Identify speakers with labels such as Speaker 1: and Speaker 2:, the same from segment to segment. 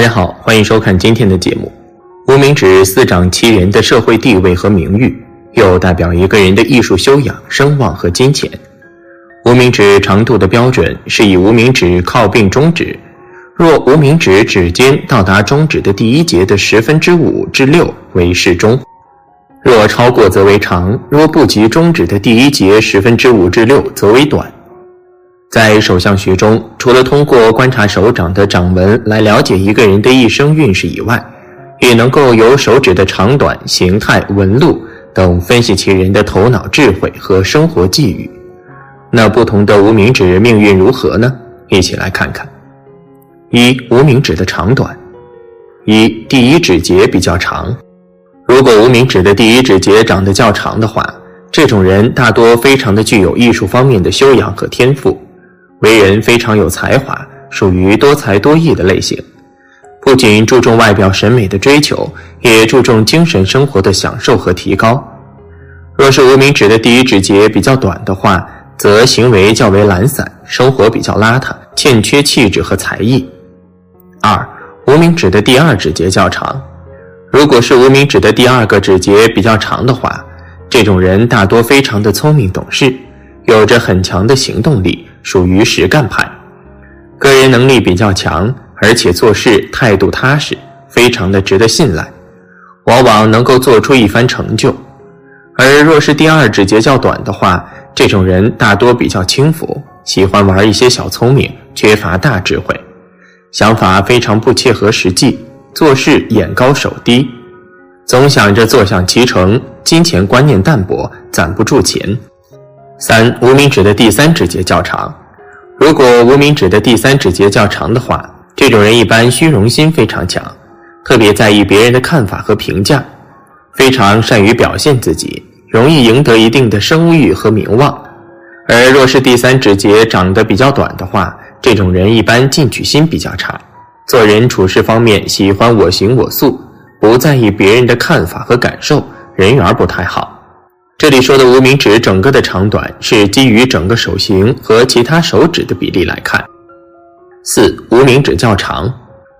Speaker 1: 大家好，欢迎收看今天的节目。无名指四掌其人的社会地位和名誉，又代表一个人的艺术修养、声望和金钱。无名指长度的标准是以无名指靠并中指，若无名指指尖到达中指的第一节的十分之五至六为适中，若超过则为长；若不及中指的第一节十分之五至六则为短。在手相学中，除了通过观察手掌的掌纹来了解一个人的一生运势以外，也能够由手指的长短、形态、纹路等分析其人的头脑智慧和生活际遇。那不同的无名指命运如何呢？一起来看看。一、无名指的长短。一、第一指节比较长。如果无名指的第一指节长得较长的话，这种人大多非常的具有艺术方面的修养和天赋。为人非常有才华，属于多才多艺的类型，不仅注重外表审美的追求，也注重精神生活的享受和提高。若是无名指的第一指节比较短的话，则行为较为懒散，生活比较邋遢，欠缺气质和才艺。二，无名指的第二指节较长，如果是无名指的第二个指节比较长的话，这种人大多非常的聪明懂事，有着很强的行动力。属于实干派，个人能力比较强，而且做事态度踏实，非常的值得信赖，往往能够做出一番成就。而若是第二指节较短的话，这种人大多比较轻浮，喜欢玩一些小聪明，缺乏大智慧，想法非常不切合实际，做事眼高手低，总想着坐享其成，金钱观念淡薄，攒不住钱。三无名指的第三指节较长，如果无名指的第三指节较长的话，这种人一般虚荣心非常强，特别在意别人的看法和评价，非常善于表现自己，容易赢得一定的声誉和名望。而若是第三指节长得比较短的话，这种人一般进取心比较差，做人处事方面喜欢我行我素，不在意别人的看法和感受，人缘不太好。这里说的无名指整个的长短是基于整个手型和其他手指的比例来看。四无名指较长，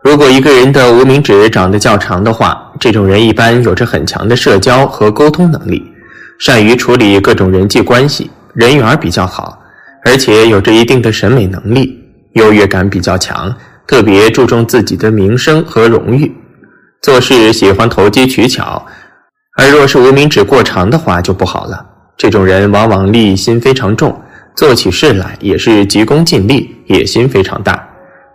Speaker 1: 如果一个人的无名指长得较长的话，这种人一般有着很强的社交和沟通能力，善于处理各种人际关系，人缘比较好，而且有着一定的审美能力，优越感比较强，特别注重自己的名声和荣誉，做事喜欢投机取巧。而若是无名指过长的话就不好了，这种人往往利益心非常重，做起事来也是急功近利，野心非常大，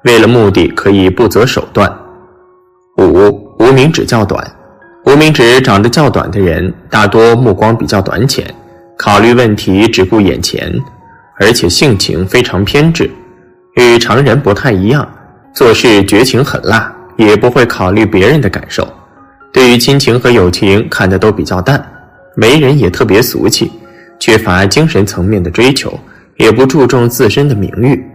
Speaker 1: 为了目的可以不择手段。五无名指较短，无名指长得较短的人大多目光比较短浅，考虑问题只顾眼前，而且性情非常偏执，与常人不太一样，做事绝情狠辣，也不会考虑别人的感受。对于亲情和友情看得都比较淡，为人也特别俗气，缺乏精神层面的追求，也不注重自身的名誉。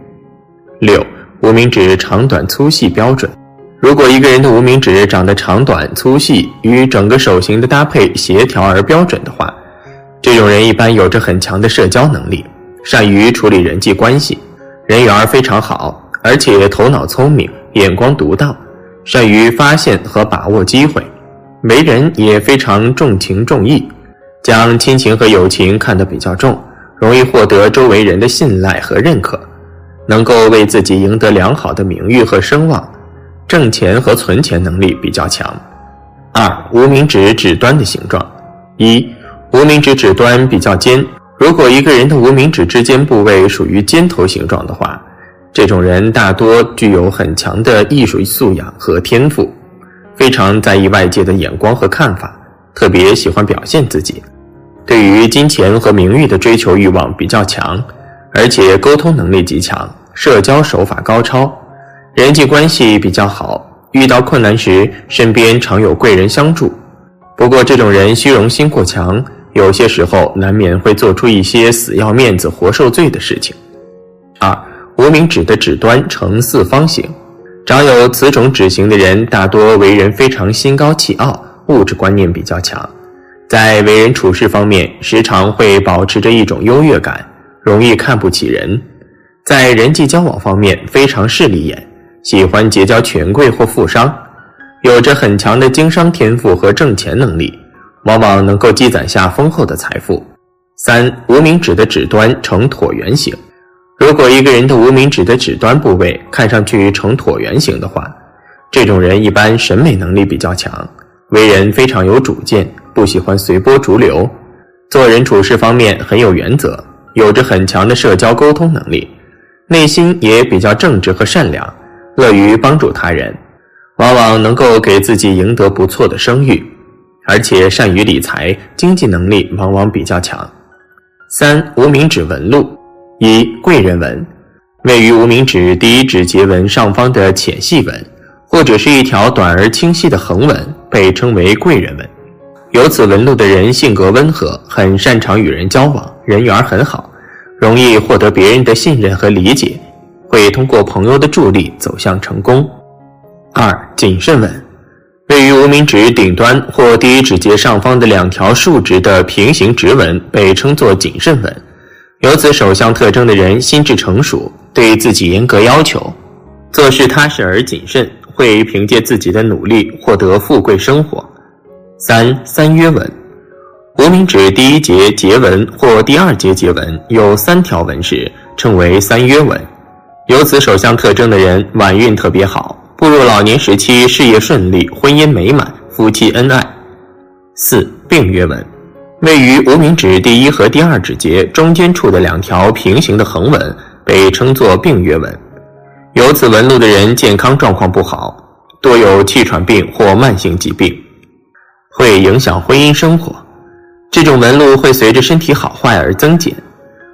Speaker 1: 六无名指长短粗细标准，如果一个人的无名指长得长短粗细与整个手型的搭配协调而标准的话，这种人一般有着很强的社交能力，善于处理人际关系，人缘非常好，而且头脑聪明，眼光独到，善于发现和把握机会。为人也非常重情重义，将亲情和友情看得比较重，容易获得周围人的信赖和认可，能够为自己赢得良好的名誉和声望，挣钱和存钱能力比较强。二、无名指指端的形状。一、无名指指端比较尖，如果一个人的无名指之间部位属于尖头形状的话，这种人大多具有很强的艺术素养和天赋。非常在意外界的眼光和看法，特别喜欢表现自己，对于金钱和名誉的追求欲望比较强，而且沟通能力极强，社交手法高超，人际关系比较好。遇到困难时，身边常有贵人相助。不过，这种人虚荣心过强，有些时候难免会做出一些死要面子活受罪的事情。二，无名指的指端呈四方形。长有此种指型的人，大多为人非常心高气傲，物质观念比较强，在为人处事方面，时常会保持着一种优越感，容易看不起人，在人际交往方面非常势利眼，喜欢结交权贵或富商，有着很强的经商天赋和挣钱能力，往往能够积攒下丰厚的财富。三、无名指的指端呈椭圆形。如果一个人的无名指的指端部位看上去呈椭圆形的话，这种人一般审美能力比较强，为人非常有主见，不喜欢随波逐流，做人处事方面很有原则，有着很强的社交沟通能力，内心也比较正直和善良，乐于帮助他人，往往能够给自己赢得不错的声誉，而且善于理财，经济能力往往比较强。三、无名指纹路。一贵人纹，位于无名指第一指节纹上方的浅细纹，或者是一条短而清晰的横纹，被称为贵人纹。有此纹路的人性格温和，很擅长与人交往，人缘很好，容易获得别人的信任和理解，会通过朋友的助力走向成功。二谨慎纹，位于无名指顶端或第一指节上方的两条竖直的平行直纹，被称作谨慎纹。有此首相特征的人，心智成熟，对自己严格要求，做事踏实而谨慎，会凭借自己的努力获得富贵生活。三三约纹，无名指第一节节纹或第二节节纹有三条纹饰，称为三约纹。有此首相特征的人，晚运特别好，步入老年时期，事业顺利，婚姻美满，夫妻恩爱。四并约纹。位于无名指第一和第二指节中间处的两条平行的横纹被称作并约纹。有此纹路的人健康状况不好，多有气喘病或慢性疾病，会影响婚姻生活。这种纹路会随着身体好坏而增减。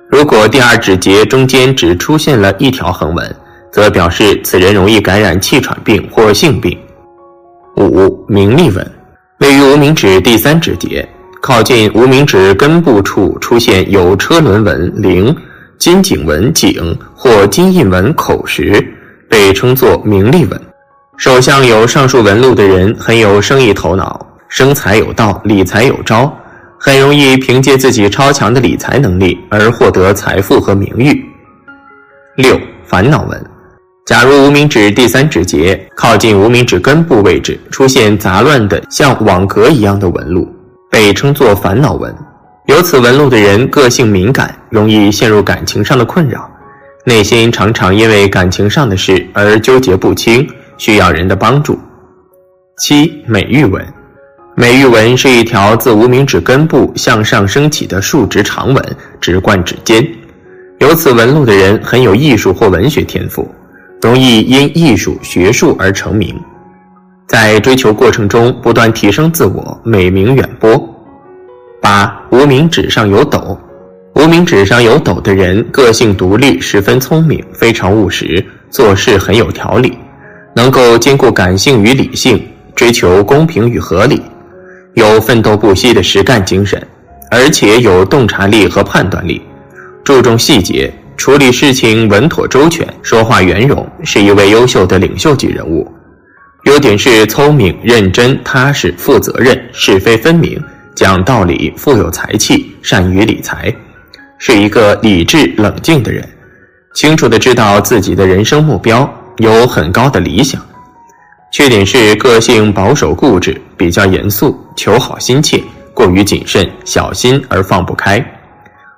Speaker 1: 如果第二指节中间只出现了一条横纹，则表示此人容易感染气喘病或性病。五名利纹，位于无名指第三指节。靠近无名指根部处出现有车轮纹铃、金井纹井或金印纹口时，被称作名利纹。手相有上述纹路的人很有生意头脑，生财有道，理财有招，很容易凭借自己超强的理财能力而获得财富和名誉。六、烦恼纹，假如无名指第三指节靠近无名指根部位置出现杂乱的像网格一样的纹路。被称作烦恼纹，有此纹路的人个性敏感，容易陷入感情上的困扰，内心常常因为感情上的事而纠结不清，需要人的帮助。七美玉纹，美玉纹是一条自无名指根部向上升起的竖直长纹，直贯指尖。有此纹路的人很有艺术或文学天赋，容易因艺术学术而成名。在追求过程中不断提升自我，美名远播。八无名指上有斗，无名指上有斗的人个性独立，十分聪明，非常务实，做事很有条理，能够兼顾感性与理性，追求公平与合理，有奋斗不息的实干精神，而且有洞察力和判断力，注重细节，处理事情稳妥周全，说话圆融，是一位优秀的领袖级人物。优点是聪明、认真、踏实、负责任、是非分明、讲道理、富有才气、善于理财，是一个理智冷静的人，清楚的知道自己的人生目标，有很高的理想。缺点是个性保守固执，比较严肃，求好心切，过于谨慎、小心而放不开。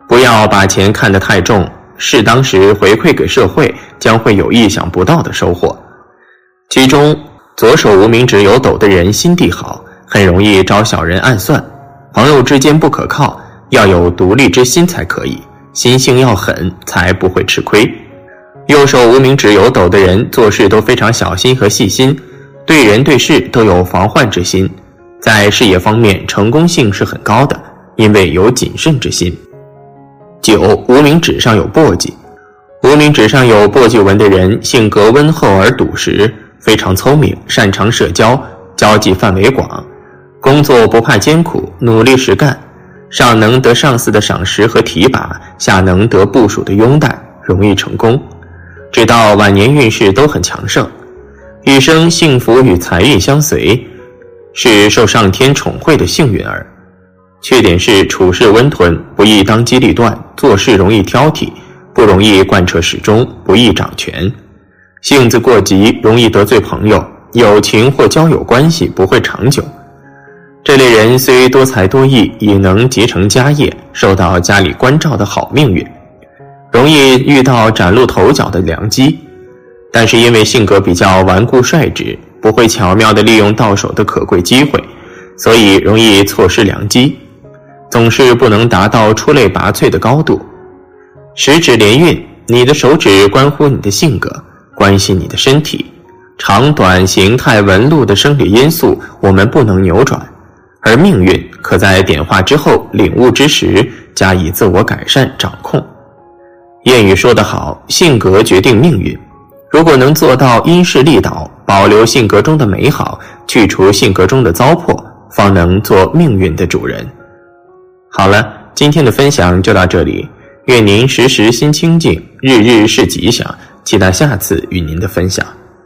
Speaker 1: 不要把钱看得太重，适当时回馈给社会，将会有意想不到的收获。其中。左手无名指有斗的人心地好，很容易招小人暗算，朋友之间不可靠，要有独立之心才可以，心性要狠，才不会吃亏。右手无名指有斗的人做事都非常小心和细心，对人对事都有防患之心，在事业方面成功性是很高的，因为有谨慎之心。九无名指上有簸箕，无名指上有簸箕纹的人性格温厚而笃实。非常聪明，擅长社交，交际范围广，工作不怕艰苦，努力实干，上能得上司的赏识和提拔，下能得部属的拥戴，容易成功。直到晚年运势都很强盛，一生幸福与财运相随，是受上天宠惠的幸运儿。缺点是处事温吞，不易当机立断，做事容易挑剔，不容易贯彻始终，不易掌权。性子过急，容易得罪朋友，友情或交友关系不会长久。这类人虽多才多艺，也能结成家业，受到家里关照的好命运，容易遇到崭露头角的良机。但是因为性格比较顽固率直，不会巧妙地利用到手的可贵机会，所以容易错失良机，总是不能达到出类拔萃的高度。十指连运，你的手指关乎你的性格，关系你的身体，长短、形态、纹路的生理因素，我们不能扭转。而命运可在点化之后领悟之时加以自我改善掌控。谚语说得好，性格决定命运。如果能做到因势利导，保留性格中的美好，去除性格中的糟粕，方能做命运的主人。好了，今天的分享就到这里。愿您时时心清静，日日是吉祥。期待下次与您的分享。